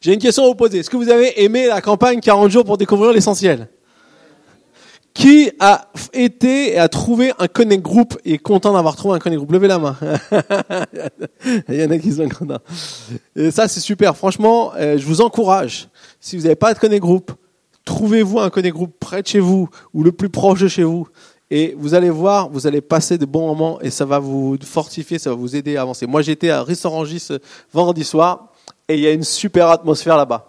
J'ai une question à vous poser. Est-ce que vous avez aimé la campagne 40 jours pour découvrir l'essentiel? Qui a été et a trouvé un connect group et est content d'avoir trouvé un connect group? Levez la main. Il y en a qui sont contents. Et ça, c'est super. Franchement, euh, je vous encourage. Si vous n'avez pas de connect group, trouvez-vous un connect group près de chez vous ou le plus proche de chez vous. Et vous allez voir, vous allez passer de bons moments et ça va vous fortifier, ça va vous aider à avancer. Moi, j'étais à Rissorangis vendredi soir et il y a une super atmosphère là-bas.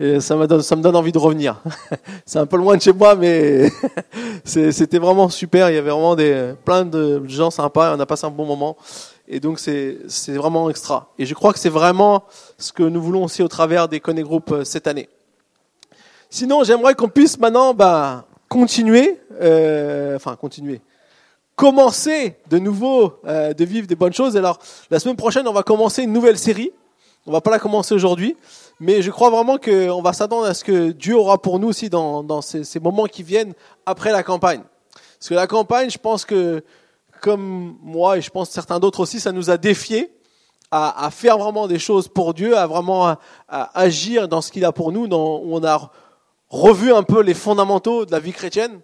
Et ça me donne, ça me donne envie de revenir. C'est un peu loin de chez moi, mais c'était vraiment super. Il y avait vraiment des, plein de gens sympas. On a passé un bon moment. Et donc, c'est vraiment extra. Et je crois que c'est vraiment ce que nous voulons aussi au travers des Connect Group euh, cette année. Sinon, j'aimerais qu'on puisse maintenant bah, continuer, euh, enfin continuer, commencer de nouveau euh, de vivre des bonnes choses. Alors, la semaine prochaine, on va commencer une nouvelle série. On va pas la commencer aujourd'hui, mais je crois vraiment qu'on va s'attendre à ce que Dieu aura pour nous aussi dans, dans ces, moments qui viennent après la campagne. Parce que la campagne, je pense que, comme moi et je pense certains d'autres aussi, ça nous a défiés à, à, faire vraiment des choses pour Dieu, à vraiment à, agir dans ce qu'il a pour nous, où on a revu un peu les fondamentaux de la vie chrétienne.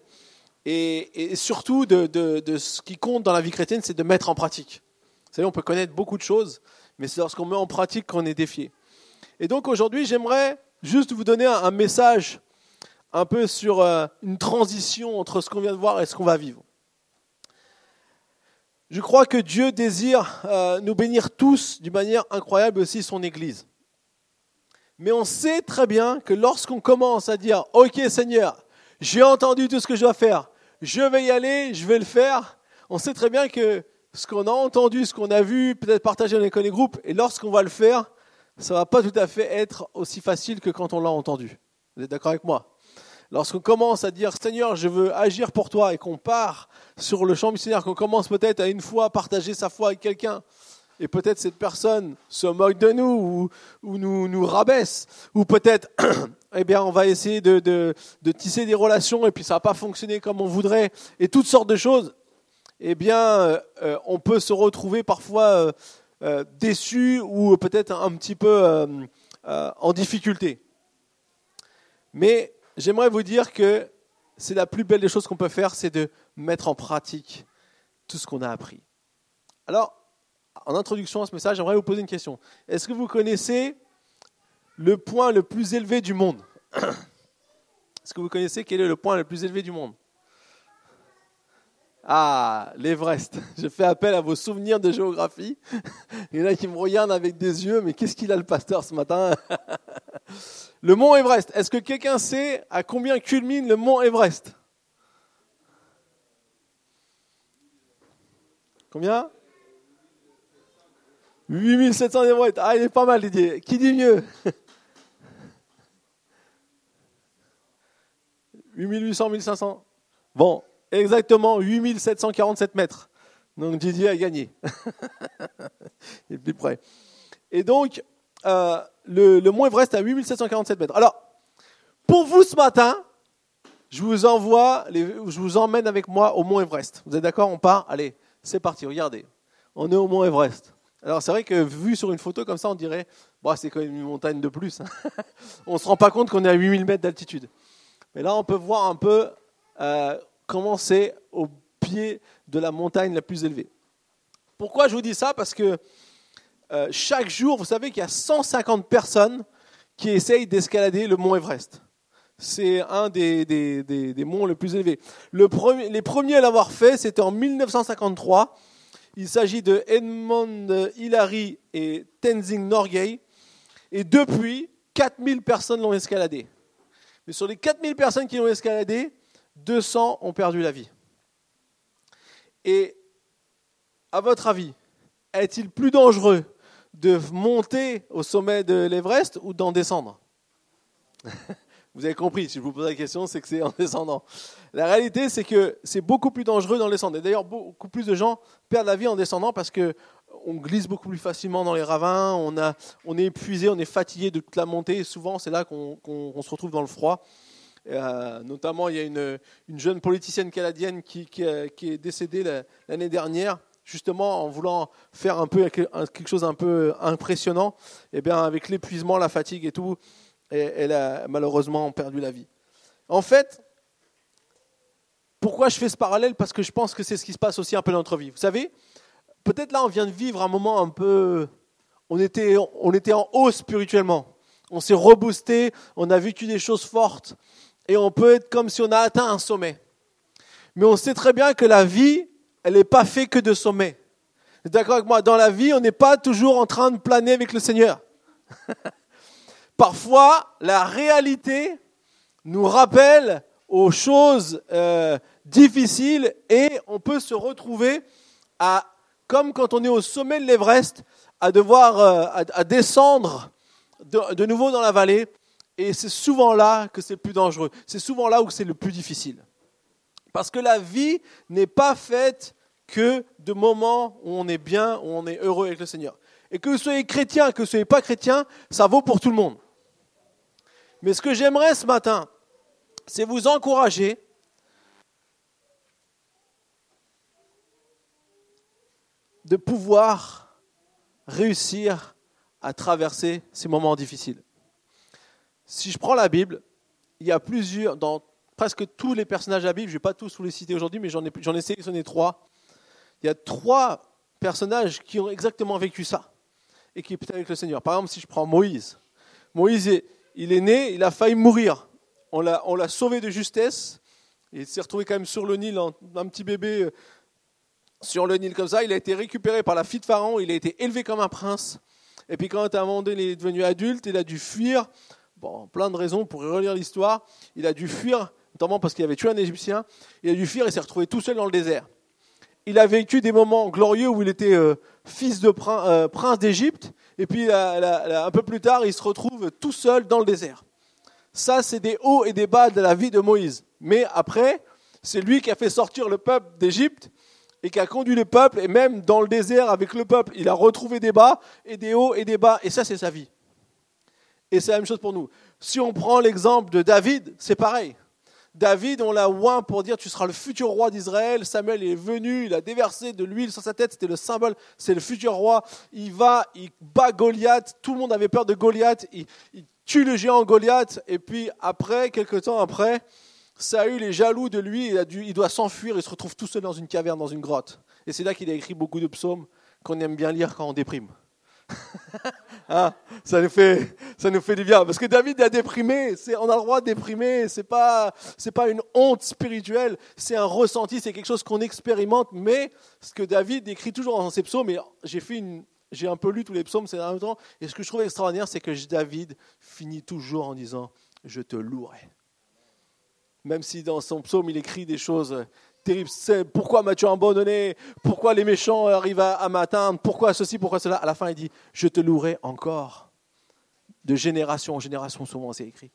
Et, et surtout, de, de, de, ce qui compte dans la vie chrétienne, c'est de mettre en pratique. Vous savez, on peut connaître beaucoup de choses, mais c'est lorsqu'on met en pratique qu'on est défié. Et donc aujourd'hui, j'aimerais juste vous donner un message un peu sur euh, une transition entre ce qu'on vient de voir et ce qu'on va vivre. Je crois que Dieu désire euh, nous bénir tous d'une manière incroyable aussi son Église. Mais on sait très bien que lorsqu'on commence à dire, OK Seigneur, j'ai entendu tout ce que je dois faire, je vais y aller, je vais le faire, on sait très bien que ce qu'on a entendu, ce qu'on a vu, peut-être partagé dans les connets groupes, et lorsqu'on va le faire, ça va pas tout à fait être aussi facile que quand on l'a entendu. Vous êtes d'accord avec moi? Lorsqu'on commence à dire Seigneur, je veux agir pour toi et qu'on part sur le champ missionnaire, qu'on commence peut-être à une fois partager sa foi avec quelqu'un, et peut-être cette personne se moque de nous ou, ou nous, nous rabaisse, ou peut-être eh bien, on va essayer de, tisser des relations et puis ça va pas fonctionner comme on voudrait, et toutes sortes de choses eh bien, euh, on peut se retrouver parfois euh, euh, déçu ou peut-être un petit peu en difficulté. Mais j'aimerais vous dire que c'est la plus belle des choses qu'on peut faire, c'est de mettre en pratique tout ce qu'on a appris. Alors, en introduction à ce message, j'aimerais vous poser une question. Est-ce que vous connaissez le point le plus élevé du monde? Est-ce que vous connaissez quel est le point le plus élevé du monde? Ah, l'Everest. Je fais appel à vos souvenirs de géographie. Il y en a qui me regardent avec des yeux, mais qu'est-ce qu'il a le pasteur ce matin? Le mont Everest. Est-ce que quelqu'un sait à combien culmine le mont Everest? Combien? 8700 Everest. Ah, il est pas mal, Didier. Qui dit mieux? 8800, 1500. Bon, exactement 8747 mètres. Donc Didier a gagné. Il est plus près. Et donc, euh, le, mont Everest à 8747 mètres. Alors, pour vous ce matin, je vous envoie, je vous emmène avec moi au mont Everest. Vous êtes d'accord? On part? Allez, c'est parti, regardez. On est au mont Everest. Alors c'est vrai que vu sur une photo comme ça, on dirait, bon, c'est quand même une montagne de plus. on ne se rend pas compte qu'on est à 8000 mètres d'altitude. Mais là, on peut voir un peu euh, commencer au pied de la montagne la plus élevée. Pourquoi je vous dis ça? Parce que euh, chaque jour, vous savez qu'il y a 150 personnes qui essayent d'escalader le mont Everest. C'est un des, des, des, des, monts les plus élevés. Le premier, les premiers à l'avoir fait, c'était en 1953. Il s'agit de Edmond Hillary et Tenzing Norgay. Et depuis, 4000 personnes l'ont escaladé. Mais sur les 4000 personnes qui l'ont escaladé, 200 ont perdu la vie. Et à votre avis, est-il plus dangereux de monter au sommet de l'Everest ou d'en descendre? Vous avez compris, si je vous pose la question, c'est que c'est en descendant. La réalité, c'est que c'est beaucoup plus dangereux d'en descendre. Et d'ailleurs, beaucoup plus de gens perdent la vie en descendant parce que on glisse beaucoup plus facilement dans les ravins, on, a, on est épuisé, on est fatigué de toute la montée, et souvent c'est là qu'on se retrouve dans le froid. Euh, notamment, il y a une, une jeune politicienne canadienne qui, qui, qui est décédée l'année dernière, justement en voulant faire un peu quelque chose un peu impressionnant, eh bien avec l'épuisement, la fatigue et tout, elle a malheureusement perdu la vie. En fait, pourquoi je fais ce parallèle? Parce que je pense que c'est ce qui se passe aussi un peu dans notre vie. Vous savez, peut-être là on vient de vivre un moment un peu, on était, on était en haut spirituellement, on s'est reboosté, on a vécu des choses fortes, et on peut être comme si on a atteint un sommet. Mais on sait très bien que la vie, elle n'est pas faite que de sommets. D'accord avec moi? Dans la vie, on n'est pas toujours en train de planer avec le Seigneur. Parfois, la réalité nous rappelle aux choses euh, difficiles et on peut se retrouver à, comme quand on est au sommet de l'Everest, à devoir euh, à, descendre de, de nouveau dans la vallée. Et c'est souvent là que c'est le plus dangereux. C'est souvent là où c'est le plus difficile. Parce que la vie n'est pas faite que de moments où on est bien, où on est heureux avec le Seigneur. Et que vous soyez chrétien, que vous ne soyez pas chrétien, ça vaut pour tout le monde. Mais ce que j'aimerais ce matin, c'est vous encourager de pouvoir réussir à traverser ces moments difficiles. Si je prends la Bible, il y a plusieurs, dans presque tous les personnages de la Bible, je ne vais pas tous vous les citer aujourd'hui, mais j'en ai, sélectionné trois. Il y a trois personnages qui ont exactement vécu ça et qui étaient avec le Seigneur. Par exemple, si je prends Moïse. Moïse, il est né, il a failli mourir. On l'a, on l'a sauvé de justesse. Il s'est retrouvé quand même sur le Nil, un petit bébé euh, sur le Nil comme ça. Il a été récupéré par la fille de Pharaon, il a été élevé comme un prince. Et puis quand à un moment donné, il est devenu adulte, il a dû fuir. Bon, plein de raisons pour relire l'histoire. Il a dû fuir notamment parce qu'il avait tué un Égyptien. Il a dû fuir et s'est retrouvé tout seul dans le désert. Il a vécu des moments glorieux où il était euh, fils de euh, prince, d'Égypte, et puis un peu plus tard, il se retrouve tout seul dans le désert. Ça, c'est des hauts et des bas de la vie de Moïse. Mais après, c'est lui qui a fait sortir le peuple d'Égypte et qui a conduit le peuple, et même dans le désert avec le peuple, il a retrouvé des bas et des hauts et des bas, et ça, c'est sa vie. Et c'est la même chose pour nous. Si on prend l'exemple de David, c'est pareil. David, on l'a oint pour dire tu seras le futur roi d'Israël. Samuel est venu, il a déversé de l'huile sur sa tête, c'était le symbole, c'est le futur roi. Il va, il bat Goliath, tout le monde avait peur de Goliath, il, tue le géant Goliath, et puis après, quelques temps après, Saül est jaloux de lui, il, il doit s'enfuir, il se retrouve tout seul dans une caverne, dans une grotte. Et c'est là qu'il a écrit beaucoup de psaumes qu'on aime bien lire quand on déprime. Ah, ça, nous fait, ça nous fait du bien. Parce que David a déprimé. on a le droit de déprimer. Ce n'est pas, pas une honte spirituelle. C'est un ressenti. C'est quelque chose qu'on expérimente. Mais ce que David écrit toujours dans ses psaumes, et j'ai j'ai un peu lu tous les psaumes ces derniers temps, et ce que je trouve extraordinaire, c'est que David finit toujours en disant Je te louerai. Même si dans son psaume, il écrit des choses terrible. pourquoi m'as-tu abandonné? Pourquoi les méchants arrivent à, m'atteindre? Pourquoi ceci? Pourquoi cela? À la fin, il dit Je te louerai encore. De génération en génération, souvent, c'est écrit.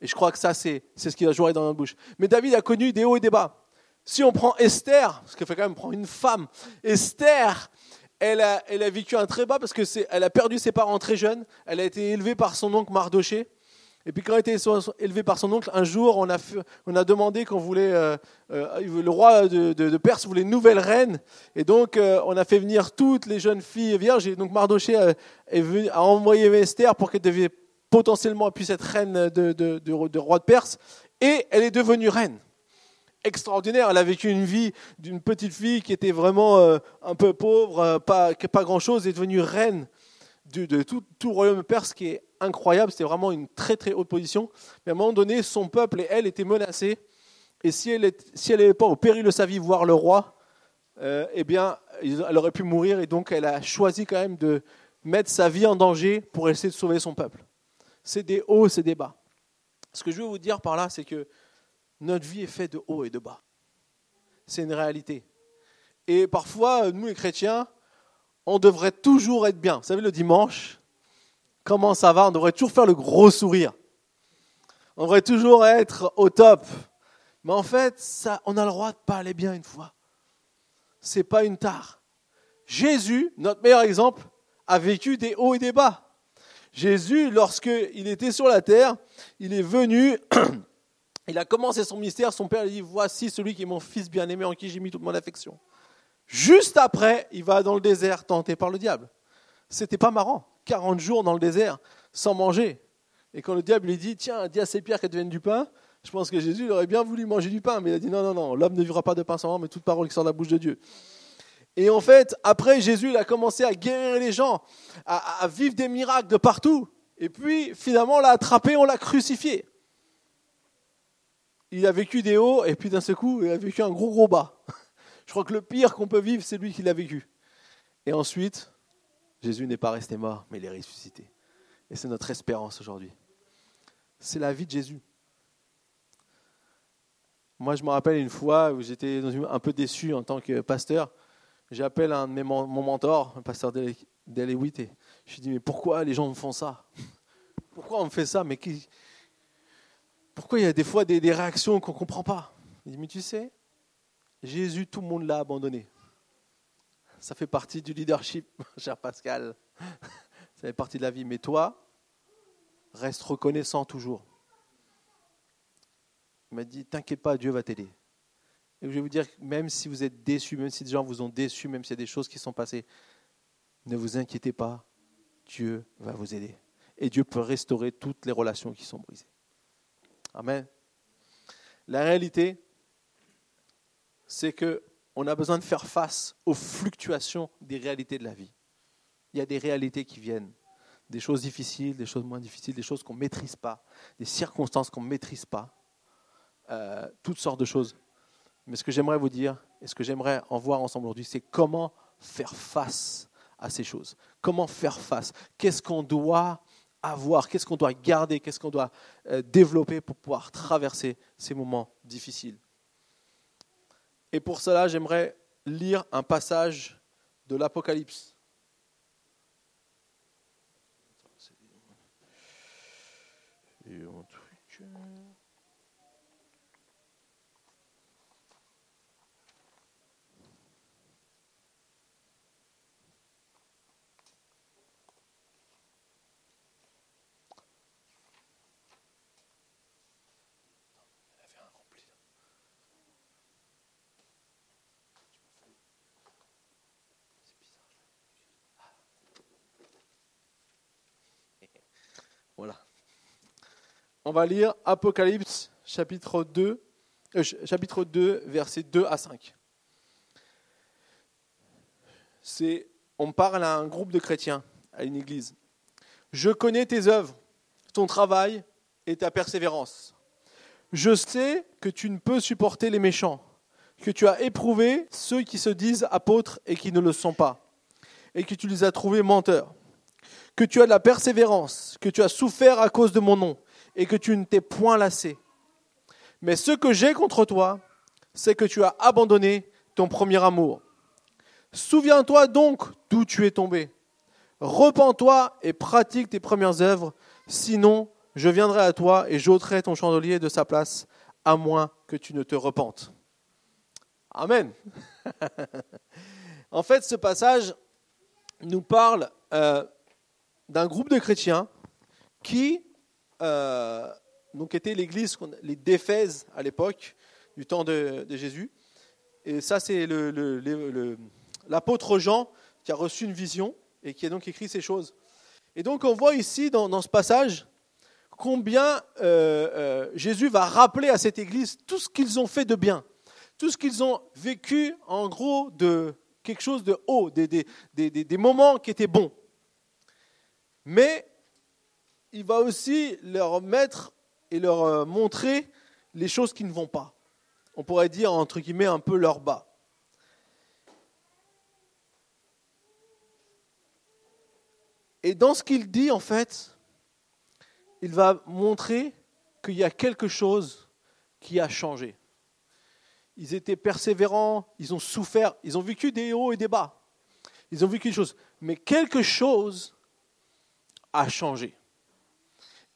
Et je crois que ça, c'est ce qui va jouer dans notre bouche. Mais David a connu des hauts et des bas. Si on prend Esther, parce qu'il faut quand même prendre une femme, Esther, elle a, elle a vécu un très bas parce qu'elle a perdu ses parents très jeunes. Elle a été élevée par son oncle Mardoché. Et puis quand elle était élevé par son oncle, un jour, on a, on a demandé qu'on voulait, euh, euh, le roi de, Perse voulait une nouvelle reine, et donc euh, on a fait venir toutes les jeunes filles vierges, et donc Mardoché a, envoyé Esther pour qu'elle devienne potentiellement puisse être reine de, de, roi de Perse, et elle est devenue reine. Extraordinaire, elle a vécu une vie d'une petite fille qui était vraiment un peu pauvre, pas, pas grand-chose, est devenue reine de, tout, tout, royaume perse qui est incroyable, c'était vraiment une très très haute position. Mais à un moment donné, son peuple et elle étaient menacés. Et si elle si pas au péril de sa vie voir le roi, euh, eh bien, elle aurait pu mourir. Et donc, elle a choisi quand même de mettre sa vie en danger pour essayer de sauver son peuple. C'est des hauts, c'est des bas. Ce que je veux vous dire par là, c'est que notre vie est faite de hauts et de bas. C'est une réalité. Et parfois, nous les chrétiens, on devrait toujours être bien. Vous savez, le dimanche, comment ça va? On devrait toujours faire le gros sourire. On devrait toujours être au top. Mais en fait, ça, on a le droit de pas aller bien une fois. C'est pas une tare. Jésus, notre meilleur exemple, a vécu des hauts et des bas. Jésus, lorsqu'il était sur la terre, il est venu, il a commencé son mystère, son père lui dit, voici celui qui est mon fils bien-aimé en qui j'ai mis toute mon affection. Juste après, il va dans le désert tenté par le diable. C'était pas marrant. 40 jours dans le désert, sans manger. Et quand le diable lui dit, tiens, dis à ces pierres qu'elles deviennent du pain, je pense que Jésus aurait bien voulu manger du pain, mais il a dit, non, non, non, l'homme ne vivra pas de pain sans mais toute parole qui sort de la bouche de Dieu. Et en fait, après, Jésus il a commencé à guérir les gens, à, vivre des miracles de partout. Et puis, finalement, on l'a attrapé, on l'a crucifié. Il a vécu des hauts, et puis d'un seul coup, il a vécu un gros, gros bas. Je crois que le pire qu'on peut vivre, c'est lui qui l'a vécu. Et ensuite, Jésus n'est pas resté mort, mais il est ressuscité. Et c'est notre espérance aujourd'hui. C'est la vie de Jésus. Moi, je me rappelle une fois où j'étais un peu déçu en tant que pasteur. J'appelle un de mes, mon mentor, un pasteur d'Elewitt, je lui dis, mais pourquoi les gens me font ça? Pourquoi on me fait ça? Mais qui... Pourquoi il y a des fois des, des réactions qu'on ne comprend pas? Il dit, mais tu sais, Jésus, tout le monde l'a abandonné. Ça fait partie du leadership, cher Pascal. Ça fait partie de la vie. Mais toi, reste reconnaissant toujours. Il m'a dit, t'inquiète pas, Dieu va t'aider. Et je vais vous dire, même si vous êtes déçus, même si des gens vous ont déçus, même s'il y a des choses qui sont passées, ne vous inquiétez pas, Dieu va vous aider. Et Dieu peut restaurer toutes les relations qui sont brisées. Amen. La réalité, c'est qu'on a besoin de faire face aux fluctuations des réalités de la vie. Il y a des réalités qui viennent, des choses difficiles, des choses moins difficiles, des choses qu'on ne maîtrise pas, des circonstances qu'on ne maîtrise pas, euh, toutes sortes de choses. Mais ce que j'aimerais vous dire, et ce que j'aimerais en voir ensemble aujourd'hui, c'est comment faire face à ces choses. Comment faire face? Qu'est-ce qu'on doit avoir? Qu'est-ce qu'on doit garder? Qu'est-ce qu'on doit euh, développer pour pouvoir traverser ces moments difficiles? Et pour cela, j'aimerais lire un passage de l'Apocalypse. On va lire Apocalypse chapitre 2, euh, chapitre 2 versets 2 à 5. C'est, on parle à un groupe de chrétiens, à une église. Je connais tes œuvres, ton travail et ta persévérance. Je sais que tu ne peux supporter les méchants, que tu as éprouvé ceux qui se disent apôtres et qui ne le sont pas, et que tu les as trouvés menteurs, que tu as de la persévérance, que tu as souffert à cause de mon nom et que tu ne t'es point lassé. Mais ce que j'ai contre toi, c'est que tu as abandonné ton premier amour. Souviens-toi donc d'où tu es tombé. Repends-toi et pratique tes premières œuvres, sinon je viendrai à toi et j'ôterai ton chandelier de sa place, à moins que tu ne te repentes. Amen. en fait, ce passage nous parle euh, d'un groupe de chrétiens qui euh, donc était l'église, les d'Éphèse à l'époque, du temps de, Jésus. Et ça, c'est l'apôtre Jean qui a reçu une vision et qui a donc écrit ces choses. Et donc on voit ici dans, ce passage combien euh, euh, Jésus va rappeler à cette église tout ce qu'ils ont fait de bien, tout ce qu'ils ont vécu en gros de quelque chose de haut, des, des, des, des moments qui étaient bons. Mais il va aussi leur mettre et leur euh, montrer les choses qui ne vont pas. On pourrait dire, entre guillemets, un peu leur bas. Et dans ce qu'il dit, en fait, il va montrer qu'il y a quelque chose qui a changé. Ils étaient persévérants, ils ont souffert, ils ont vécu des hauts et des bas. Ils ont vécu des choses. Mais quelque chose a changé.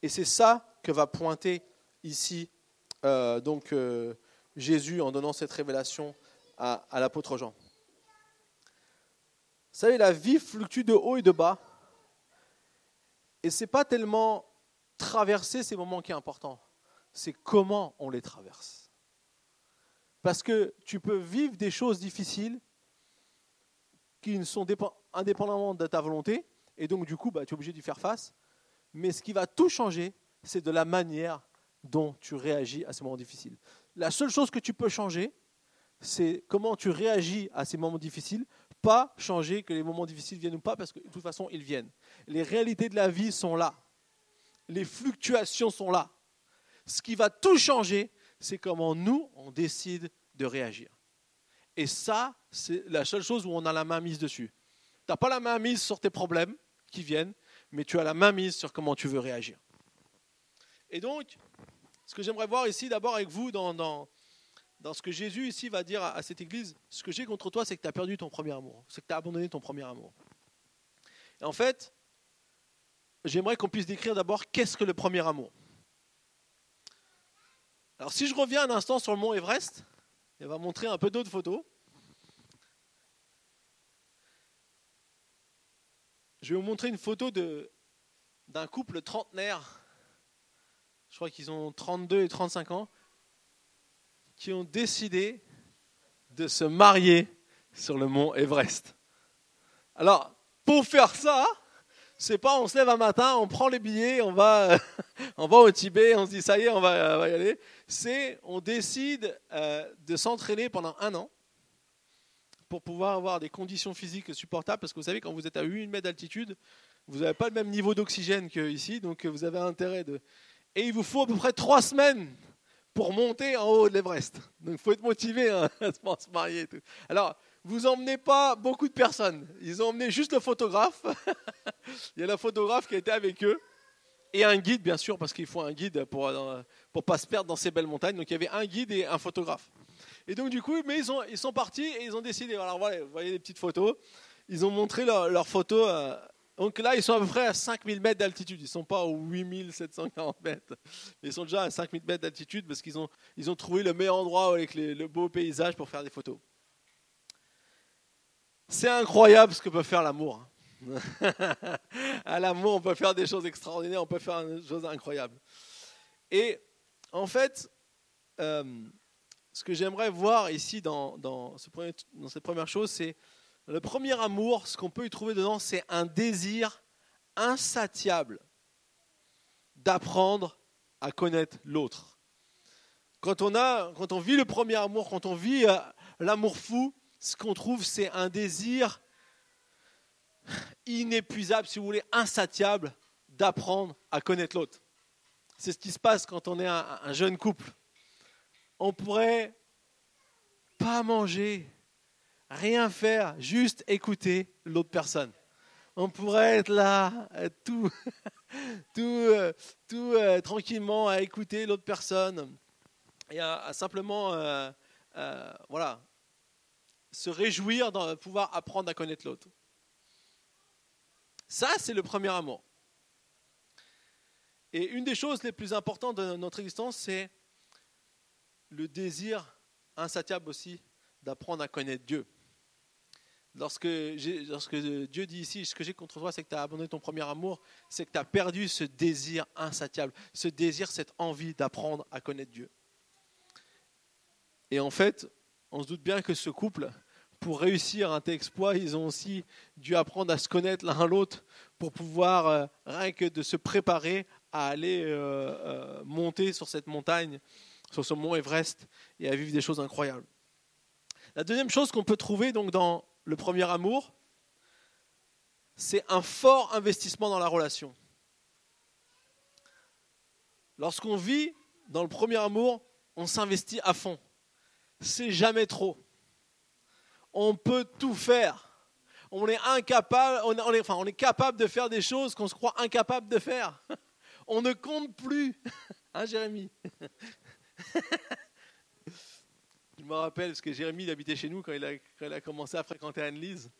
Et c'est ça que va pointer ici euh, euh, Jésus en donnant cette révélation à, l'apôtre Jean. Vous savez, la vie fluctue de haut et de bas. Et ce n'est pas tellement traverser ces moments qui est important, c'est comment on les traverse. Parce que tu peux vivre des choses difficiles qui sont indépendamment de ta volonté, et donc du coup, bah, tu es obligé d'y faire face. Mais ce qui va tout changer, c'est de la manière dont tu réagis à ces moments difficiles. La seule chose que tu peux changer, c'est comment tu réagis à ces moments difficiles, pas changer que les moments difficiles viennent ou pas, parce que de toute façon, ils viennent. Les réalités de la vie sont là. Les fluctuations sont là. Ce qui va tout changer, c'est comment nous, on décide de réagir. Et ça, c'est la seule chose où on a la main mise dessus. Tu n'as pas la main mise sur tes problèmes qui viennent, mais tu as la main mise sur comment tu veux réagir. Et donc, ce que j'aimerais voir ici, d'abord avec vous, dans, dans, dans, ce que Jésus ici va dire à, cette église, ce que j'ai contre toi, c'est que tu as perdu ton premier amour, c'est que tu as abandonné ton premier amour. Et en fait, j'aimerais qu'on puisse décrire d'abord qu'est-ce que le premier amour. Alors si je reviens un instant sur le mont Everest, il va montrer un peu d'autres photos. Je vais vous montrer une photo d'un couple trentenaire, je crois qu'ils ont 32 et 35 ans, qui ont décidé de se marier sur le mont Everest. Alors, pour faire ça, c'est pas on se lève un matin, on prend les billets, on va, on va au Tibet, on se dit ça y est, on va, y aller. C'est on décide euh, de s'entraîner pendant un an pour pouvoir avoir des conditions physiques supportables, parce que vous savez, quand vous êtes à 8 mètres d'altitude, vous n'avez pas le même niveau d'oxygène qu'ici, donc vous avez intérêt de... Et il vous faut à peu près trois semaines pour monter en haut de l'Everest. Donc il faut être motivé hein, à se marier. tout. Alors, vous emmenez pas beaucoup de personnes. Ils ont emmené juste le photographe. il y a le photographe qui était avec eux. Et un guide, bien sûr, parce qu'il faut un guide pour ne pour pas se perdre dans ces belles montagnes. Donc il y avait un guide et un photographe. Et donc, du coup, mais ils, ont, ils sont partis et ils ont décidé. Alors, voilà, vous voyez les petites photos. Ils ont montré leurs leur photos. Euh, donc là, ils sont à peu près à 5000 mètres d'altitude. Ils ne sont pas aux 8740 mètres. Ils sont déjà à 5000 mètres d'altitude parce qu'ils ont, ils ont trouvé le meilleur endroit avec le beau paysage pour faire des photos. C'est incroyable ce que peut faire l'amour. Hein. à l'amour, on peut faire des choses extraordinaires, on peut faire des choses incroyables. Et en fait, euh, ce que j'aimerais voir ici dans, cette première chose, c'est le premier amour, ce qu'on peut y trouver dedans, c'est un désir insatiable d'apprendre à connaître l'autre. Quand on, a, quand on vit le premier amour, quand on vit euh, l'amour fou, ce qu'on trouve, c'est un désir inépuisable, si vous voulez, insatiable d'apprendre à connaître l'autre. C'est ce qui se passe quand on est un jeune couple on pourrait pas manger, rien faire, juste écouter l'autre personne. On pourrait être là, tout, tout, euh, tout euh, tranquillement à écouter l'autre personne et à, simplement, euh, voilà, se réjouir de pouvoir apprendre à connaître l'autre. Ça, c'est le premier amour. Et une des choses les plus importantes de notre existence, c'est le désir insatiable aussi d'apprendre à connaître Dieu. Lorsque, Dieu dit ici, ce que j'ai contre toi, c'est que tu as abandonné ton premier amour, c'est que tu as perdu ce désir insatiable, ce désir, cette envie d'apprendre à connaître Dieu. Et en fait, on se doute bien que ce couple, pour réussir un tel exploit, ils ont aussi dû apprendre à se connaître l'un l'autre pour pouvoir, euh, rien que de se préparer à aller euh, euh, monter sur cette montagne sur ce mont Everest et à vivre des choses incroyables. La deuxième chose qu'on peut trouver donc dans le premier amour, c'est un fort investissement dans la relation. Lorsqu'on vit dans le premier amour, on s'investit à fond. C'est jamais trop. On peut tout faire. On est incapable, on est, enfin, on est capable de faire des choses qu'on se croit incapable de faire. On ne compte plus. Hein, Jérémie je me rappelle, parce que Jérémy il habitait chez nous quand il a, commencé à fréquenter Anne-Lise.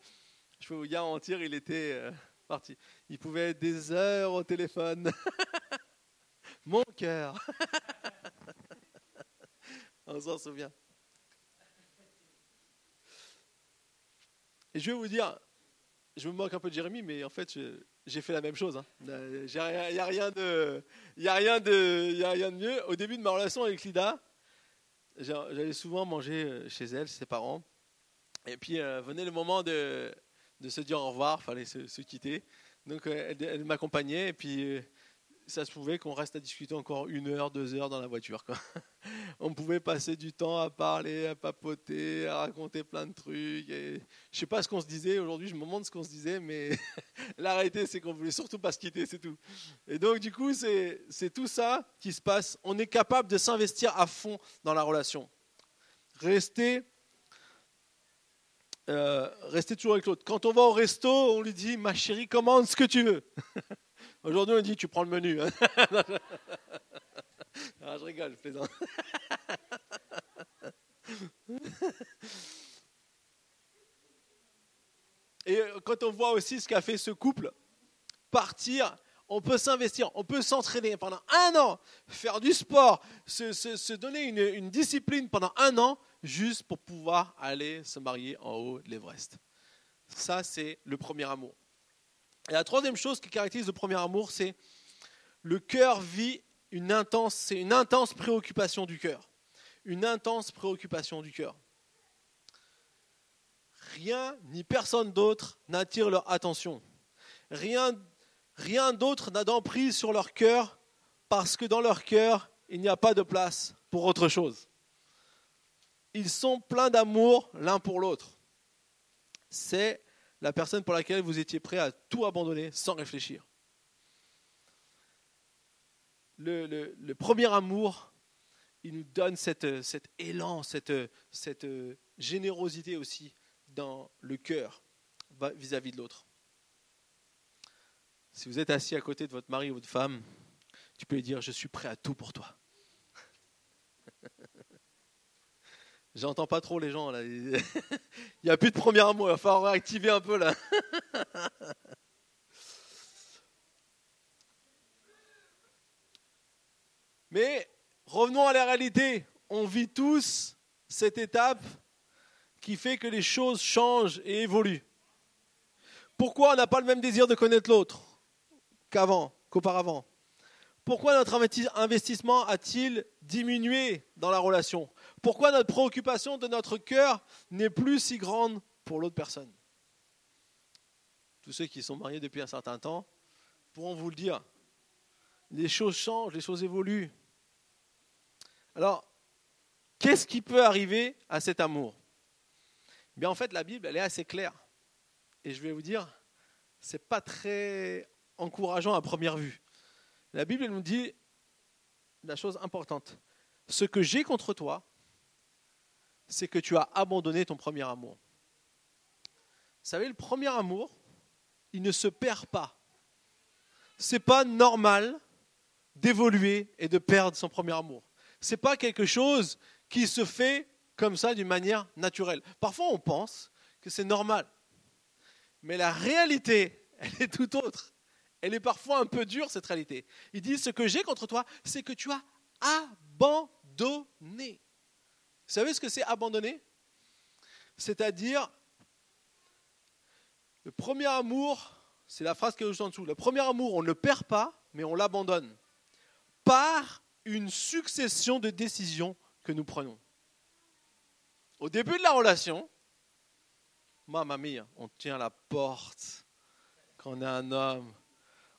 Je peux vous garantir, il était euh, parti. Il pouvait être des heures au téléphone. Mon cœur. On s'en souvient. Et je vais vous dire, je me moque un peu de Jérémy, mais en fait, j'ai fait la même chose. Il hein. n'y a, rien de, a rien de, a rien de mieux. Au début de ma relation avec Lida, j'allais souvent manger euh, chez elle, ses parents. Et puis euh, venait le moment de, de se dire au revoir, fallait se, quitter. Donc euh, elle, elle m'accompagnait et puis euh, ça se pouvait qu'on reste à discuter encore une heure, deux heures dans la voiture. On pouvait passer du temps à parler, à papoter, à raconter plein de trucs. Et je sais pas ce qu'on se disait aujourd'hui, je me demande ce qu'on se disait, mais la réalité c'est qu'on voulait surtout pas se quitter, c'est tout. Et donc du coup c'est tout ça qui se passe. On est capable de s'investir à fond dans la relation. Rester euh, rester toujours avec l'autre. Quand on va au resto, on lui dit ma chérie, commande ce que tu veux? Aujourd'hui, on dit tu prends le menu. hein. Je rigole, je plaisante. Et euh, quand on voit aussi ce qu'a fait ce couple, partir, on peut s'investir, on peut s'entraîner pendant un an, faire du sport, se donner une, une discipline pendant un an, juste pour pouvoir aller se marier en haut de l'Everest. Ça, c'est le premier amour. Et la troisième chose qui caractérise le premier amour, c'est le cœur vit une intense, une intense préoccupation du cœur. Une intense préoccupation du cœur. Rien ni personne d'autre n'attire leur attention. Rien, rien d'autre n'a d'emprise sur leur cœur parce que dans leur cœur, il n'y a pas de place pour autre chose. Ils sont pleins d'amour l'un pour l'autre. C'est la personne pour laquelle vous étiez prêt à tout abandonner sans réfléchir. Le, premier amour, il nous donne cet élan, cette, générosité aussi dans le cœur vis-à-vis de l'autre. Si vous êtes assis à côté de votre mari ou votre femme, tu peux lui dire Je suis prêt à tout pour toi. J'entends pas trop les gens là. Il n'y a plus de premier amour, il va falloir activer un peu là. Mais revenons à la réalité. On vit tous cette étape qui fait que les choses changent et évoluent. Pourquoi on n'a pas le même désir de connaître l'autre qu'avant, qu'auparavant? Pourquoi notre investi- investissement a-t-il diminué dans la relation? Pourquoi notre préoccupation de notre cœur n'est plus si grande pour l'autre personne? Tous ceux qui sont mariés depuis un certain temps pourront vous le dire. Les choses changent, les choses évoluent. Alors, qu'est-ce qui peut arriver à cet amour? Eh Bien, en fait, la Bible, elle est assez claire. Et je vais vous dire, c'est pas très encourageant à première vue. La Bible nous dit la chose importante. Ce que j'ai contre toi, c'est que tu as abandonné ton premier amour. Vous savez, le premier amour, il ne se perd pas. C'est pas normal d'évoluer et de perdre son premier amour. C'est pas quelque chose qui se fait comme ça d'une manière naturelle. Parfois, on pense que c'est normal. Mais la réalité, elle est tout autre. Elle est parfois un peu dure, cette réalité. Il dit, ce que j'ai contre toi, c'est que tu as abandonné. Vous savez ce que c'est abandonner? C'est-à-dire, le premier amour, c'est la phrase qui est juste en dessous, le premier amour, on ne le perd pas, mais on l'abandonne. Par une succession de décisions que nous prenons. Au début de la relation, Mamma mia, on tient la porte. Quand on est un homme,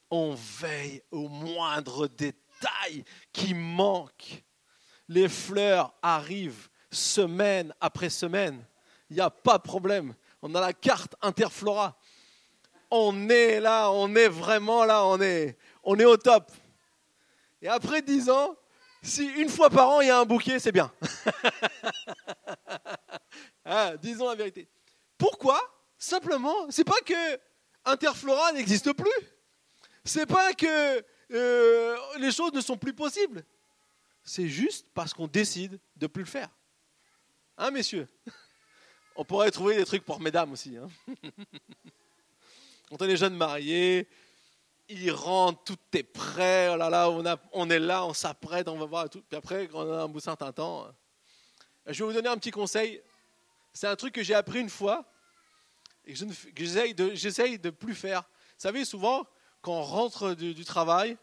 on veille au moindre détail qui manque. Les fleurs arrivent semaine après semaine. Il n'y a pas de problème. On a la carte Interflora. On est là, on est vraiment là, on est, on est au top. Et après dix ans, si une fois par an il y a un bouquet, c'est bien. ah, disons la vérité. Pourquoi? Simplement, c'est pas que Interflora n'existe plus. C'est pas que euh, les choses ne sont plus possibles. C'est juste parce qu'on décide de plus le faire. Hein, messieurs? On pourrait trouver des trucs pour mesdames aussi. Hein Quand on est jeune marié, il rentre, tout est prêt, oh là là, on, est là, on s'apprête, on va voir tout. Puis après, quand on a un bout de temps, je vais vous donner un petit conseil. C'est un truc que j'ai appris une fois et que j'essaye de, plus faire. Vous savez, souvent, quand on rentre du travail,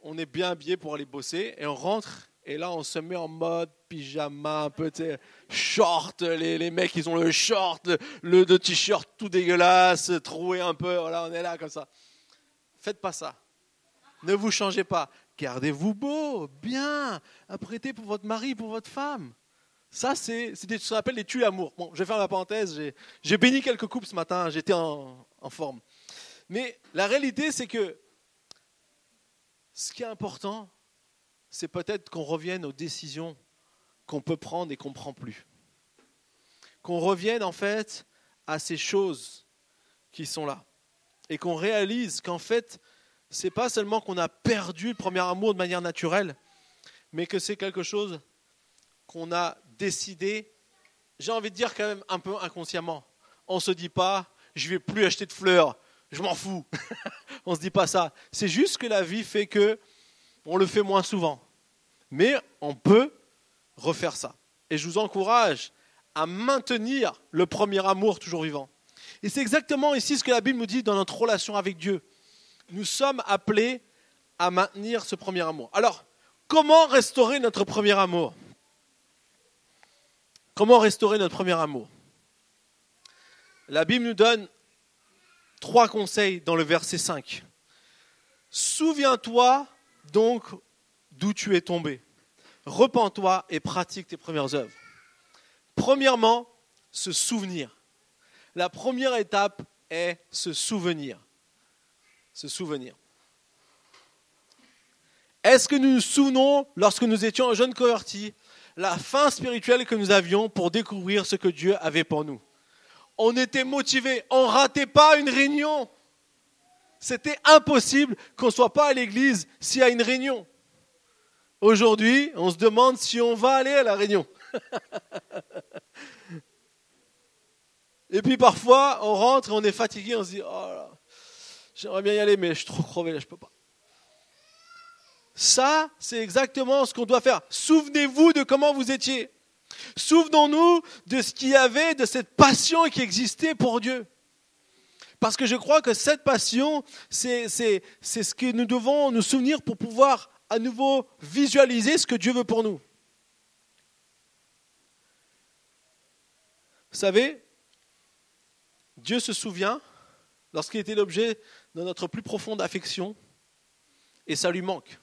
on est bien habillé pour aller bosser et on rentre Et là, on se met en mode pyjama, un peu, short. Les, les mecs, ils ont le short, le, le t-shirt tout dégueulasse, troué un peu. Voilà, on est là comme ça. Faites pas ça. Ne vous changez pas. Gardez-vous beau, bien. Apprêtez pour votre mari, pour votre femme. Ça, c'est ce qu'on appelle les tues amour. Bon, je vais faire la parenthèse. J'ai béni quelques couples ce matin. J'étais en forme. Mais la réalité, c'est que ce qui est important, c'est peut-être qu'on revienne aux décisions qu'on peut prendre et qu'on ne prend plus. Qu'on revienne en fait à ces choses qui sont là. Et qu'on réalise qu'en fait, ce n'est pas seulement qu'on a perdu le premier amour de manière naturelle, mais que c'est quelque chose qu'on a décidé, j'ai envie de dire quand même un peu inconsciemment. On ne se dit pas, je vais plus acheter de fleurs, je m'en fous. on ne se dit pas ça. C'est juste que la vie fait que on le fait moins souvent. Mais on peut refaire ça. Et je vous encourage à maintenir le premier amour toujours vivant. Et c'est exactement ici ce que la Bible nous dit dans notre relation avec Dieu. Nous sommes appelés à maintenir ce premier amour. Alors, comment restaurer notre premier amour? Comment restaurer notre premier amour? La Bible nous donne trois conseils dans le verset 5. Souviens-toi donc d'où tu es tombé. Repends-toi et pratique tes premières œuvres. Premièrement, se souvenir. La première étape est se souvenir. Se souvenir. Est-ce que nous nous souvenons, lorsque nous étions jeunes convertis, la fin spirituelle que nous avions pour découvrir ce que Dieu avait pour nous? On était motivés, on ne ratait pas une réunion. C'était impossible qu'on ne soit pas à l'église s'il y a une réunion. Aujourd'hui, on se demande si on va aller à la réunion. et puis parfois, on rentre et on est fatigué, on se dit, oh j'aimerais bien y aller, mais je suis trop crevé, là, je ne peux pas. Ça, c'est exactement ce qu'on doit faire. Souvenez-vous de comment vous étiez. Souvenons-nous de ce qu'il y avait, de cette passion qui existait pour Dieu. Parce que je crois que cette passion, c'est ce que nous devons nous souvenir pour pouvoir à nouveau visualiser ce que Dieu veut pour nous. Vous savez, Dieu se souvient lorsqu'il était l'objet de notre plus profonde affection et ça lui manque.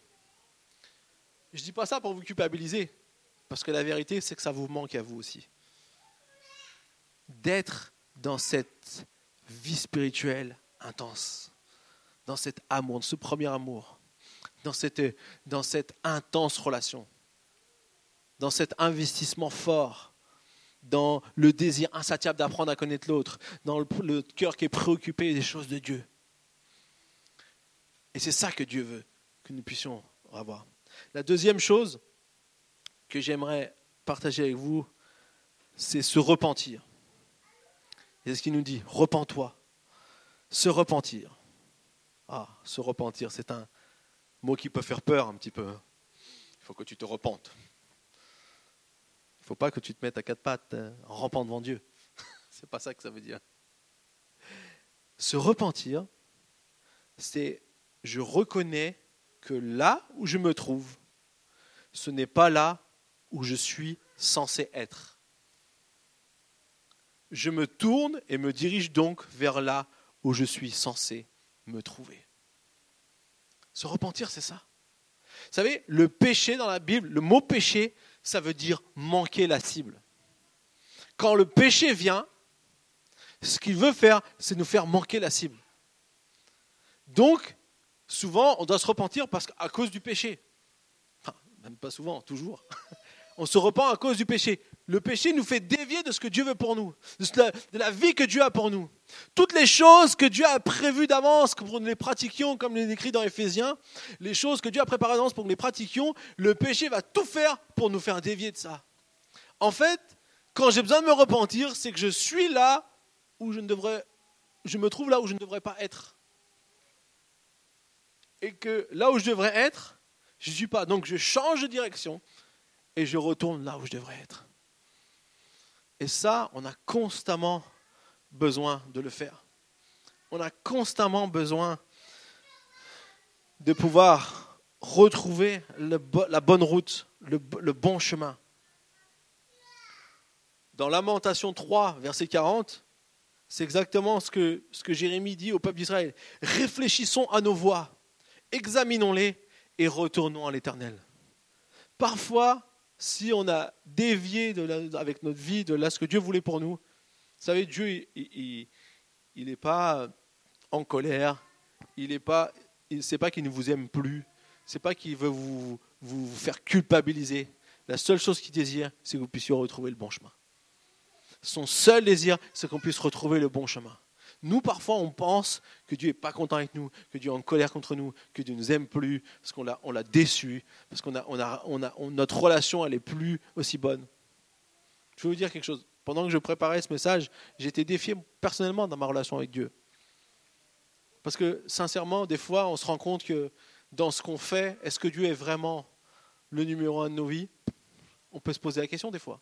Je ne dis pas ça pour vous culpabiliser, parce que la vérité, c'est que ça vous manque à vous aussi. D'être dans cette vie spirituelle intense, dans cet amour, ce premier amour, dans cette, dans cette intense relation, dans cet investissement fort, dans le désir insatiable d'apprendre à connaître l'autre, dans le, le cœur qui est préoccupé des choses de Dieu. Et c'est ça que Dieu veut que nous puissions avoir. La deuxième chose que j'aimerais partager avec vous, c'est se repentir. C'est ce qu'il nous dit, repens-toi. Se repentir. Ah, se repentir, c'est un mot qui peut faire peur un petit peu. Il faut que tu te repentes. Il ne faut pas que tu te mettes à quatre pattes euh, en rampant devant Dieu. C'est pas ça que ça veut dire. Se repentir, c'est je reconnais que là où je me trouve, ce n'est pas là où je suis censé être je me tourne et me dirige donc vers là où je suis censé me trouver. Se repentir, c'est ça. Vous savez, le péché dans la Bible, le mot péché, ça veut dire manquer la cible. Quand le péché vient, ce qu'il veut faire, c'est nous faire manquer la cible. Donc, souvent, on doit se repentir parce qu'à cause du péché. Même pas souvent, toujours. On se repent à cause du péché. Le péché nous fait dévier de ce que Dieu veut pour nous, de la vie que Dieu a pour nous. Toutes les choses que Dieu a prévues d'avance pour que nous les pratiquions, comme il est écrit dans Éphésiens, les choses que Dieu a préparées d'avance pour que nous les pratiquions, le péché va tout faire pour nous faire dévier de ça. En fait, quand j'ai besoin de me repentir, c'est que je suis là où je ne devrais, je me trouve là où je ne devrais pas être. Et que là où je devrais être, je ne suis pas. Donc je change de direction et je retourne là où je devrais être. Et ça, on a constamment besoin de le faire. On a constamment besoin de pouvoir retrouver la bonne route le, bon chemin. Dans Lamentation 3, verset 40, c'est exactement ce que, ce que Jérémie dit au peuple d'Israël. Réfléchissons à nos voies, examinons-les et retournons à l'Éternel. Parfois, si on a dévié de avec notre vie de là ce que Dieu voulait pour nous, vous savez, Dieu, il n'est pas en colère, il n'est pas, qu'il ne vous aime plus, c'est pas qu'il veut vous, vous faire culpabiliser. La seule chose qu'il désire, c'est que vous puissiez retrouver le bon chemin. Son seul désir, c'est qu'on puisse retrouver le bon chemin. Nous, parfois, on pense que Dieu n'est pas content avec nous, que Dieu est en colère contre nous, que Dieu ne nous aime plus, parce qu'on l'a, déçu, parce qu'on a, on a, on a, notre relation, elle n'est plus aussi bonne. Je vais vous dire quelque chose. Pendant que je préparais ce message, j'étais défié personnellement dans ma relation avec Dieu. Parce que, sincèrement, des fois, on se rend compte que dans ce qu'on fait, est-ce que Dieu est vraiment le numéro un de nos vies? On peut se poser la question des fois.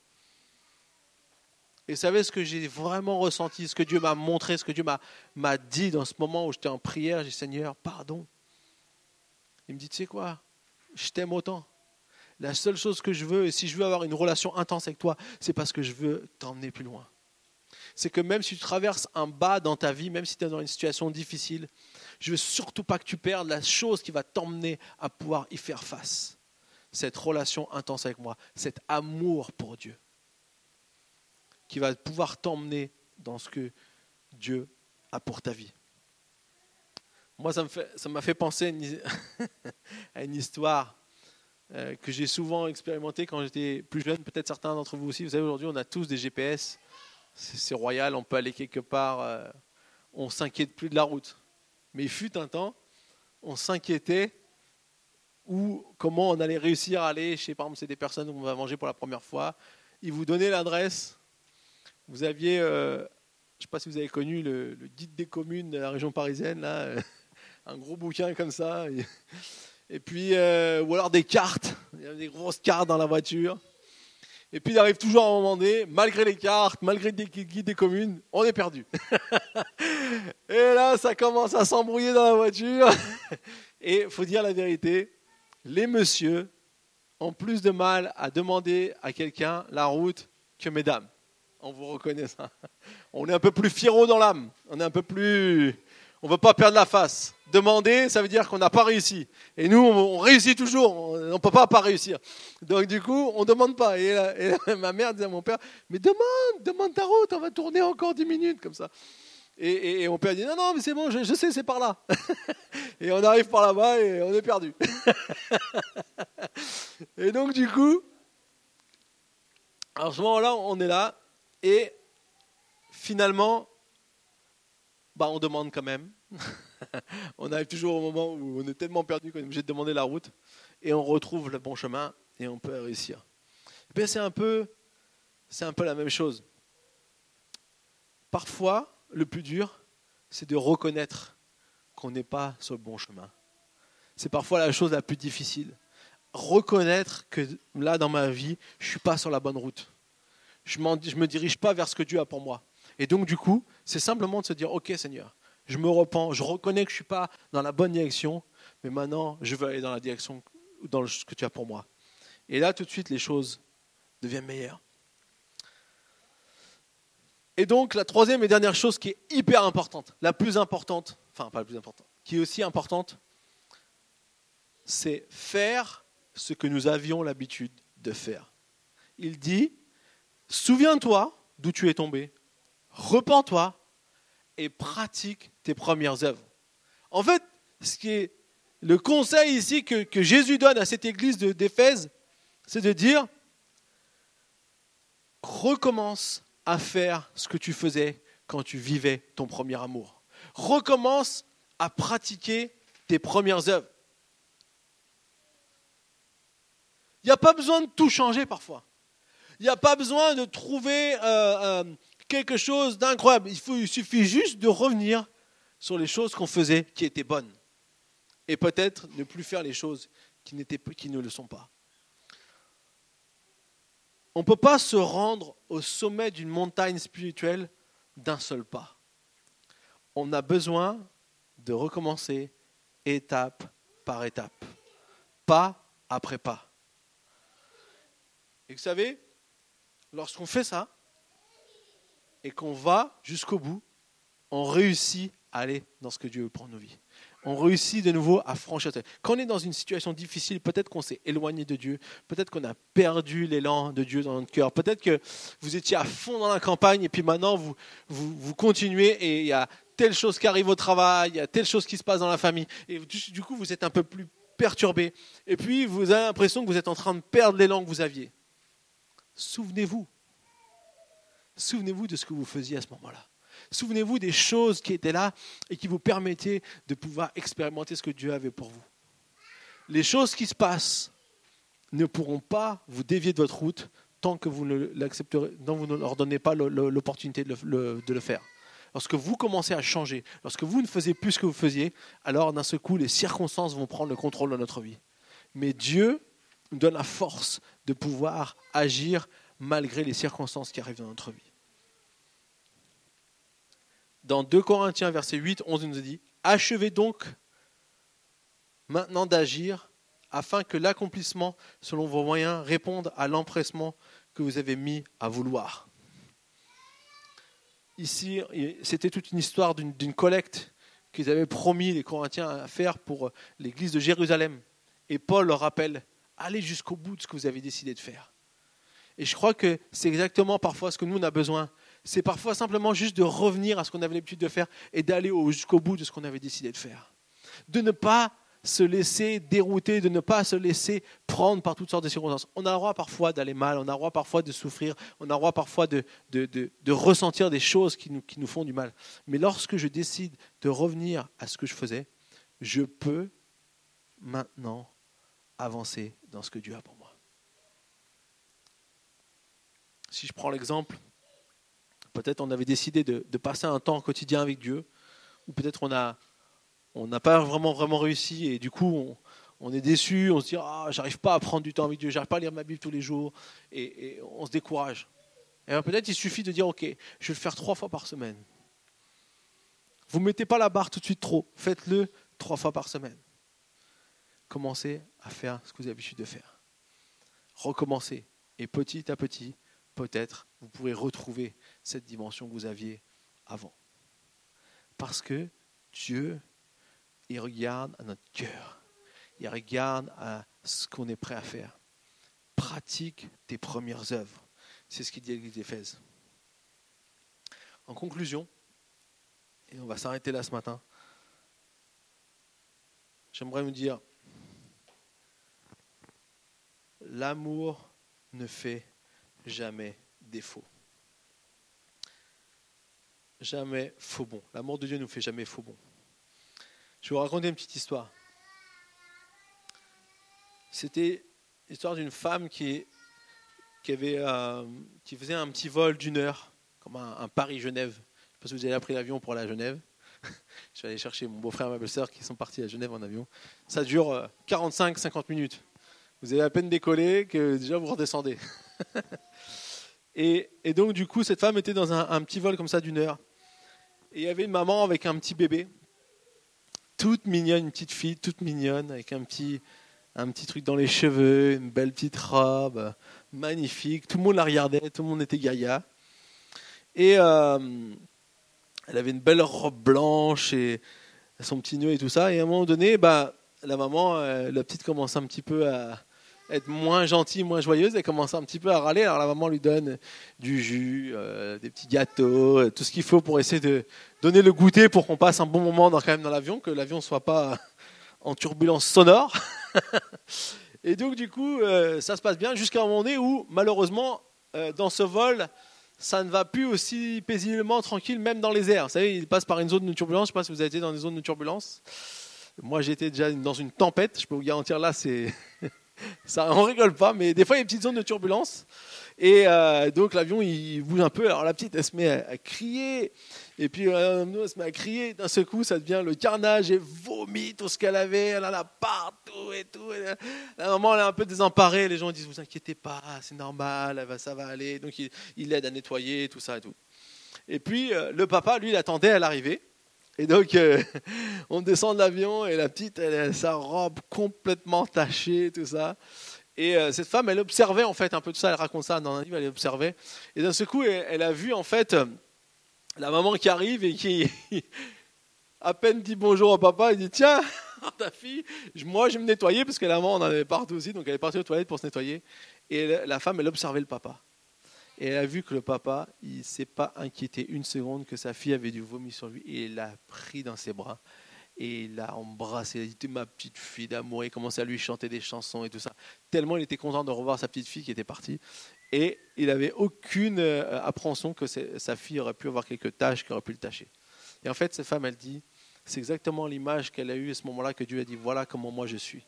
Et savez ce que j'ai vraiment ressenti, ce que Dieu m'a montré, ce que Dieu m'a dit dans ce moment où j'étais en prière, j'ai dit Seigneur, pardon. Il me dit, tu sais quoi, je t'aime autant. La seule chose que je veux, et si je veux avoir une relation intense avec toi, c'est parce que je veux t'emmener plus loin. C'est que même si tu traverses un bas dans ta vie, même si tu es dans une situation difficile, je veux surtout pas que tu perdes la chose qui va t'emmener à pouvoir y faire face. Cette relation intense avec moi, cet amour pour Dieu qui va pouvoir t'emmener dans ce que Dieu a pour ta vie. Moi, ça m'a fait, fait, penser à une, histoire euh, que j'ai souvent expérimentée quand j'étais plus jeune. Peut-être certains d'entre vous aussi. Vous savez, aujourd'hui, on a tous des GPS. C'est, royal, on peut aller quelque part. Euh, on s'inquiète plus de la route. Mais il fut un temps, on s'inquiétait ou comment on allait réussir à aller chez, par exemple, c'est des personnes où on va manger pour la première fois. Ils vous donnaient l'adresse vous aviez, euh, je ne sais pas si vous avez connu le, guide des communes de la région parisienne, là, euh, un gros bouquin comme ça. Et, puis, euh, ou alors des cartes. Il y avait des grosses cartes dans la voiture. Et puis il arrive toujours à un moment donné, malgré les cartes, malgré les guides des communes, on est perdu. et là, ça commence à s'embrouiller dans la voiture. Et il faut dire la vérité, les messieurs ont plus de mal à demander à quelqu'un la route que mesdames on vous reconnaît ça. On est un peu plus fiero dans l'âme. On est un peu plus. On ne veut pas perdre la face. Demander, ça veut dire qu'on n'a pas réussi. Et nous, on, réussit toujours. On ne peut pas pas réussir. Donc, du coup, on ne demande pas. Et, ma mère disait à mon père Mais demande, demande ta route, on va tourner encore 10 minutes, comme ça. Et, mon père dit Non, non, mais c'est bon, je, je sais, c'est par là. et on arrive par là-bas et on est perdu. et donc, du coup, à ce moment-là, on est là et finalement, bah, on demande quand même. on arrive toujours au moment où on est tellement perdu qu'on est obligé de demander la route. Et on retrouve le bon chemin et on peut réussir. c'est un peu, c'est un peu la même chose. Parfois, le plus dur, c'est de reconnaître qu'on n'est pas sur le bon chemin. C'est parfois la chose la plus difficile. Reconnaître que là, dans ma vie, je ne suis pas sur la bonne route je ne me dirige pas vers ce que Dieu a pour moi. Et donc, du coup, c'est simplement de se dire, OK Seigneur, je me repens, je reconnais que je ne suis pas dans la bonne direction, mais maintenant, je veux aller dans la direction, dans ce que tu as pour moi. Et là, tout de suite, les choses deviennent meilleures. Et donc, la troisième et dernière chose qui est hyper importante, la plus importante, enfin, pas la plus importante, qui est aussi importante, c'est faire ce que nous avions l'habitude de faire. Il dit, Souviens-toi d'où tu es tombé, repens-toi et pratique tes premières œuvres. En fait, ce qui est le conseil ici que, que Jésus donne à cette église d'Éphèse, c'est de dire recommence à faire ce que tu faisais quand tu vivais ton premier amour. Recommence à pratiquer tes premières œuvres. Il n'y a pas besoin de tout changer parfois. Il n'y a pas besoin de trouver euh, euh, quelque chose d'incroyable. Il, suffit juste de revenir sur les choses qu'on faisait qui étaient bonnes. Et peut-être ne plus faire les choses qui, qui ne le sont pas. On ne peut pas se rendre au sommet d'une montagne spirituelle d'un seul pas. On a besoin de recommencer étape par étape, pas après pas. Et vous savez, lorsqu'on fait ça, et qu'on va jusqu'au bout, on réussit à aller dans ce que Dieu veut pour nos vies. On réussit de nouveau à franchir. Quand on est dans une situation difficile, peut-être qu'on s'est éloigné de Dieu, peut-être qu'on a perdu l'élan de Dieu dans notre cœur, peut-être que vous étiez à fond dans la campagne et puis maintenant vous, vous, vous continuez et il y a telle chose qui arrive au travail, il y a telle chose qui se passe dans la famille et du coup vous êtes un peu plus perturbé. Et puis vous avez l'impression que vous êtes en train de perdre l'élan que vous aviez. Souvenez-vous. Souvenez-vous de ce que vous faisiez à ce moment-là. Souvenez-vous des choses qui étaient là et qui vous permettaient de pouvoir expérimenter ce que Dieu avait pour vous. Les choses qui se passent ne pourront pas vous dévier de votre route tant que vous ne, vous ne leur donnez pas l'opportunité de le faire. Lorsque vous commencez à changer, lorsque vous ne faisiez plus ce que vous faisiez, alors d'un seul coup, les circonstances vont prendre le contrôle de notre vie. Mais Dieu nous donne la force de pouvoir agir malgré les circonstances qui arrivent dans notre vie. Dans 2 Corinthiens, verset 8, 11, il nous dit Achevez donc maintenant d'agir afin que l'accomplissement selon vos moyens réponde à l'empressement que vous avez mis à vouloir. Ici, c'était toute une histoire d'une collecte qu'ils avaient promis les Corinthiens à faire pour l'église de Jérusalem. Et Paul leur rappelle allez jusqu'au bout de ce que vous avez décidé de faire. Et je crois que c'est exactement parfois ce que nous on a besoin. C'est parfois simplement juste de revenir à ce qu'on avait l'habitude de faire et d'aller jusqu'au bout de ce qu'on avait décidé de faire. De ne pas se laisser dérouter, de ne pas se laisser prendre par toutes sortes de circonstances. On a le droit parfois d'aller mal, on a le droit parfois de souffrir, on a le droit parfois de, de, ressentir des choses qui nous, qui nous font du mal. Mais lorsque je décide de revenir à ce que je faisais, je peux maintenant avancer dans ce que Dieu a pour moi. Si je prends l'exemple, peut-être on avait décidé de, passer un temps quotidien avec Dieu, ou peut-être on n'a pas vraiment réussi et du coup on, est déçu, on se dit ah j'arrive pas à prendre du temps avec Dieu, j'arrive pas à lire ma Bible tous les jours et, on se décourage. Et peut-être il suffit de dire ok je vais le faire trois fois par semaine. Vous mettez pas la barre tout de suite trop, faites-le trois fois par semaine commencez à faire ce que vous avez l'habitude de faire. Recommencez. Et petit à petit, peut-être, vous pourrez retrouver cette dimension que vous aviez avant. Parce que Dieu, il regarde à notre cœur. Il regarde à ce qu'on est prêt à faire. Pratique tes premières œuvres. C'est ce qu'il dit à l'Église d'Éphèse. En conclusion, et on va s'arrêter là ce matin, j'aimerais vous dire, l'amour ne fait jamais défaut. Jamais faux bon. L'amour de Dieu ne nous fait jamais faux bon. Je vais vous raconter une petite histoire. C'était l'histoire d'une femme qui, euh, faisait un petit vol d'une heure, comme un, Paris-Genève. Je ne sais pas si vous avez pris l'avion pour à Genève. Je vais aller chercher mon beau-frère et ma belle-sœur qui sont partis à Genève en avion. Ça dure 45-50 euh, minutes. Vous avez à peine décollé que déjà vous redescendez. et, donc du coup, cette femme était dans un, petit vol comme ça d'une heure. Et il y avait une maman avec un petit bébé, toute mignonne, une petite fille toute mignonne, avec un petit, un petit truc dans les cheveux, une belle petite robe, magnifique. Tout le monde la regardait, tout le monde était gaïa. Et euh, elle avait une belle robe blanche et son petit nœud et tout ça. Et à un moment donné, bah, la maman, euh, la petite commence un petit peu à, être moins gentille, moins joyeuse, elle commence un petit peu à râler. Alors la maman lui donne du jus, euh, des petits gâteaux, euh, tout ce qu'il faut pour essayer de donner le goûter pour qu'on passe un bon moment dans, quand même dans l'avion, que l'avion ne soit pas en turbulence sonore. Et donc du coup, euh, ça se passe bien jusqu'à un moment donné où malheureusement, dans ce vol, ça ne va plus aussi paisiblement tranquille, même dans les airs. Vous savez, il passe par une zone de turbulence. Je ne sais pas si vous avez été dans des zones de turbulence. Moi, j'étais déjà dans une tempête. Je peux vous garantir là, c'est ça, on rigole pas, mais des fois il y a une petite zone de turbulence. Et euh, donc l'avion il bouge un peu. Alors la petite elle se met à, crier. Et puis euh, elle se met à crier. D'un seul coup ça devient le carnage et vomit tout ce qu'elle avait. Elle en a partout et tout. Et, la maman elle est un peu désemparée. Les gens disent vous inquiétez pas, c'est normal, ça va aller. Donc il, l'aide à nettoyer tout ça et tout. Et puis euh, le papa lui il attendait à l'arrivée. Et donc, euh, on descend de l'avion et la petite, elle a sa robe complètement tachée, tout ça. Et euh, cette femme, elle observait en fait un peu de ça, elle raconte ça dans un livre, elle observait. Et d'un seul coup, elle, a vu en fait la maman qui arrive et qui à peine dit bonjour au papa, il dit tiens, ta fille, moi je vais me nettoyer parce que la maman en avait partout aussi, donc elle est partie aux toilettes pour se nettoyer. Et la femme, elle observait le papa. Et elle a vu que le papa, il ne s'est pas inquiété une seconde que sa fille avait du vomi sur lui. Et il l'a pris dans ses bras. Et il l'a embrassé. Il dit Ma petite fille d'amour. Il commençait à lui chanter des chansons et tout ça. Tellement il était content de revoir sa petite fille qui était partie. Et il n'avait aucune euh, appréhension que sa fille aurait pu avoir quelques tâches qui auraient pu le tâcher. Et en fait, cette femme, elle dit C'est exactement l'image qu'elle a eue à ce moment-là que Dieu a dit Voilà comment moi je suis.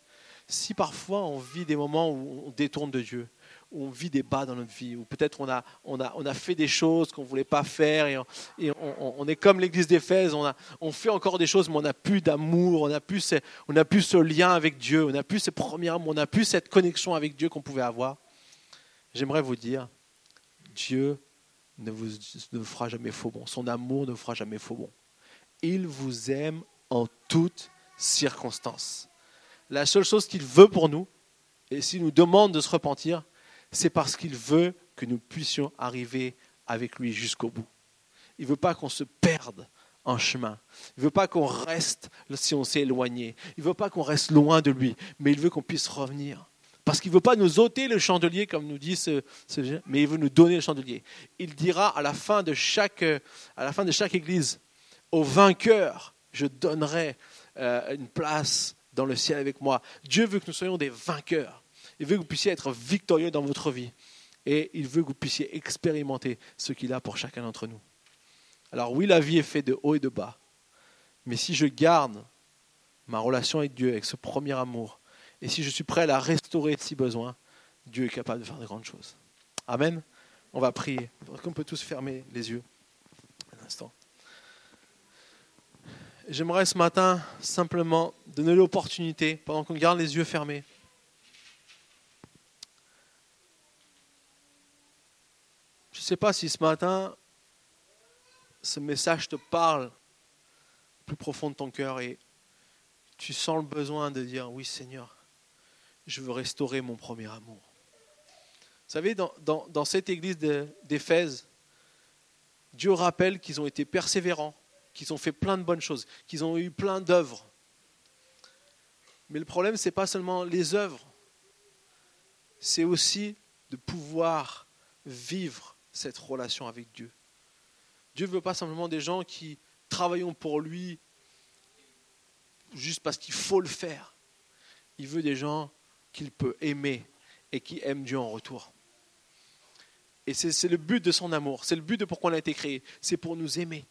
Si parfois on vit des moments où on détourne de Dieu, on vit des bas dans notre vie, où peut-être on a, on, a, on a fait des choses qu'on ne voulait pas faire, et, on, est comme l'église d'Éphèse, on, on fait encore des choses, mais on n'a plus d'amour, on n'a plus, ce, a plus ce lien avec Dieu, on n'a plus ces premiers on n'a plus cette connexion avec Dieu qu'on pouvait avoir. J'aimerais vous dire, Dieu ne vous, ne fera jamais faux bon, son amour ne vous fera jamais faux bon. Il vous aime en toutes circonstances. La seule chose qu'il veut pour nous, et s'il nous demande de se repentir, c'est parce qu'il veut que nous puissions arriver avec lui jusqu'au bout. Il ne veut pas qu'on se perde en chemin. Il ne veut pas qu'on reste si on s'est éloigné. Il ne veut pas qu'on reste loin de lui, mais il veut qu'on puisse revenir. Parce qu'il ne veut pas nous ôter le chandelier, comme nous dit ce, mais il veut nous donner le chandelier. Il dira à la fin de chaque, à la fin de chaque église, au vainqueur, je donnerai euh, une place dans le ciel avec moi. Dieu veut que nous soyons des vainqueurs. Il veut que vous puissiez être victorieux dans votre vie. Et il veut que vous puissiez expérimenter ce qu'il a pour chacun d'entre nous. Alors oui, la vie est faite de haut et de bas. Mais si je garde ma relation avec Dieu, avec ce premier amour, et si je suis prêt à la restaurer si besoin, Dieu est capable de faire de grandes choses. Amen. On va prier. On peut tous fermer les yeux? Un instant. J'aimerais ce matin simplement donner l'opportunité, pendant qu'on garde les yeux fermés, Je ne sais pas si ce matin, ce message te parle plus profond de ton cœur et tu sens le besoin de dire, oui Seigneur, je veux restaurer mon premier amour. Vous savez, dans, dans cette église d'Éphèse, Dieu rappelle qu'ils ont été persévérants, qu'ils ont fait plein de bonnes choses, qu'ils ont eu plein d'œuvres. Mais le problème, ce n'est pas seulement les œuvres, c'est aussi de pouvoir vivre cette relation avec Dieu. Dieu ne veut pas simplement des gens qui travaillent pour lui juste parce qu'il faut le faire. Il veut des gens qu'il peut aimer et qui aiment Dieu en retour. Et c'est le but de son amour, c'est le but de pourquoi on a été créé, c'est pour nous aimer.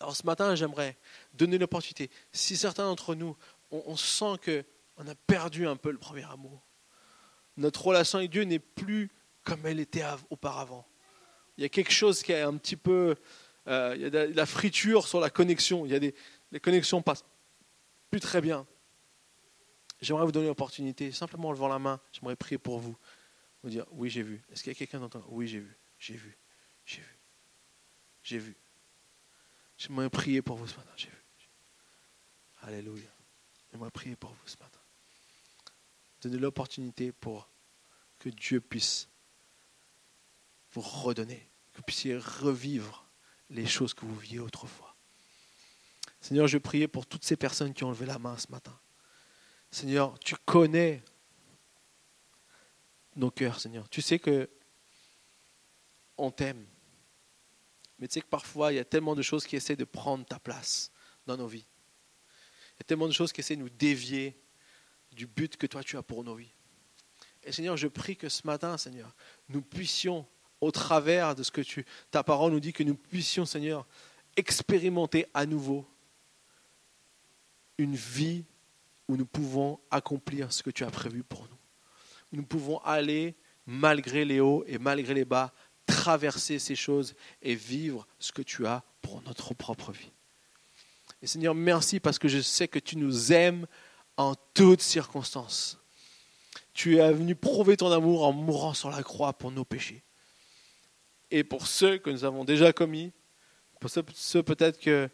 Alors ce matin, j'aimerais donner l'opportunité. Si certains d'entre nous, on, on sent qu'on a perdu un peu le premier amour, notre relation avec Dieu n'est plus comme elle était auparavant il y a quelque chose qui est un petit peu. Euh, il y a de la friture sur la connexion. Il y a des, les connexions passent plus très bien. J'aimerais vous donner l'opportunité, simplement en levant la main, j'aimerais prier pour vous. Vous dire Oui, j'ai vu. Est-ce qu'il y a quelqu'un d'entendre Oui, j'ai vu. J'ai vu. J'ai vu. J'ai vu. J'aimerais prier pour vous ce matin. J'ai vu. Alléluia. J'aimerais prier pour vous ce matin. Donnez l'opportunité pour que Dieu puisse redonner que vous puissiez revivre les choses que vous viviez autrefois. Seigneur, je prie pour toutes ces personnes qui ont levé la main ce matin. Seigneur, tu connais nos cœurs, Seigneur. Tu sais que on t'aime. Mais tu sais que parfois, il y a tellement de choses qui essaient de prendre ta place dans nos vies. Il y a tellement de choses qui essaient de nous dévier du but que toi tu as pour nos vies. Et Seigneur, je prie que ce matin, Seigneur, nous puissions au travers de ce que tu, ta parole nous dit, que nous puissions, Seigneur, expérimenter à nouveau une vie où nous pouvons accomplir ce que tu as prévu pour nous. Nous pouvons aller, malgré les hauts et malgré les bas, traverser ces choses et vivre ce que tu as pour notre propre vie. Et Seigneur, merci parce que je sais que tu nous aimes en toutes circonstances. Tu es venu prouver ton amour en mourant sur la croix pour nos péchés et pour ceux que nous avons déjà commis, pour ceux, peut-être que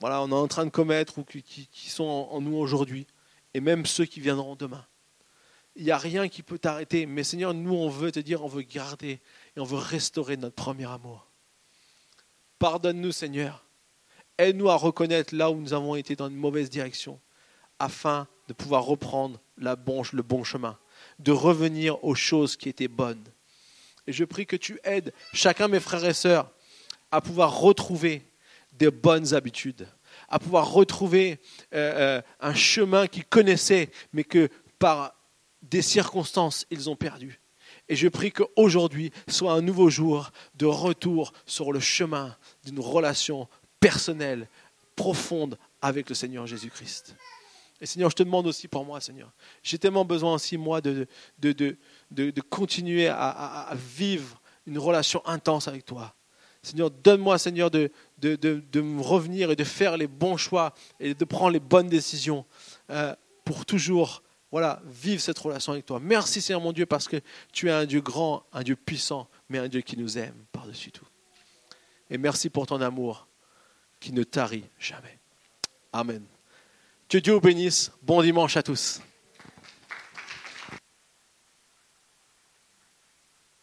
voilà, on est en train de commettre ou qui, sont en, nous aujourd'hui, et même ceux qui viendront demain. il n'y a rien qui peut t'arrêter. Mais Seigneur, nous, on veut te dire, on veut garder et on veut restaurer notre premier amour. Pardonne-nous, Seigneur. Aide-nous à reconnaître là où nous avons été dans une mauvaise direction, afin de pouvoir reprendre la le bon chemin, de revenir aux choses qui étaient bonnes. Et je prie que tu aides chacun mes frères et sœurs à pouvoir retrouver des bonnes habitudes, à pouvoir retrouver euh, euh, un chemin qu'ils connaissaient, mais que par des circonstances, ils ont perdu. Et je prie qu'aujourd'hui soit un nouveau jour de retour sur le chemin d'une relation personnelle, profonde avec le Seigneur Jésus-Christ. Et Seigneur, je te demande aussi pour moi, Seigneur. J'ai tellement besoin aussi, moi, de, de, de, de continuer à, vivre une relation intense avec toi. Seigneur, donne-moi, Seigneur, de, revenir et de faire les bons choix et de prendre les bonnes décisions euh, pour toujours voilà, vivre cette relation avec toi. Merci, Seigneur mon Dieu, parce que tu es un Dieu grand, un Dieu puissant, mais un Dieu qui nous aime par-dessus tout. Et merci pour ton amour qui ne tarit jamais. Amen. Que Dieu vous bénisse. Bon dimanche à tous.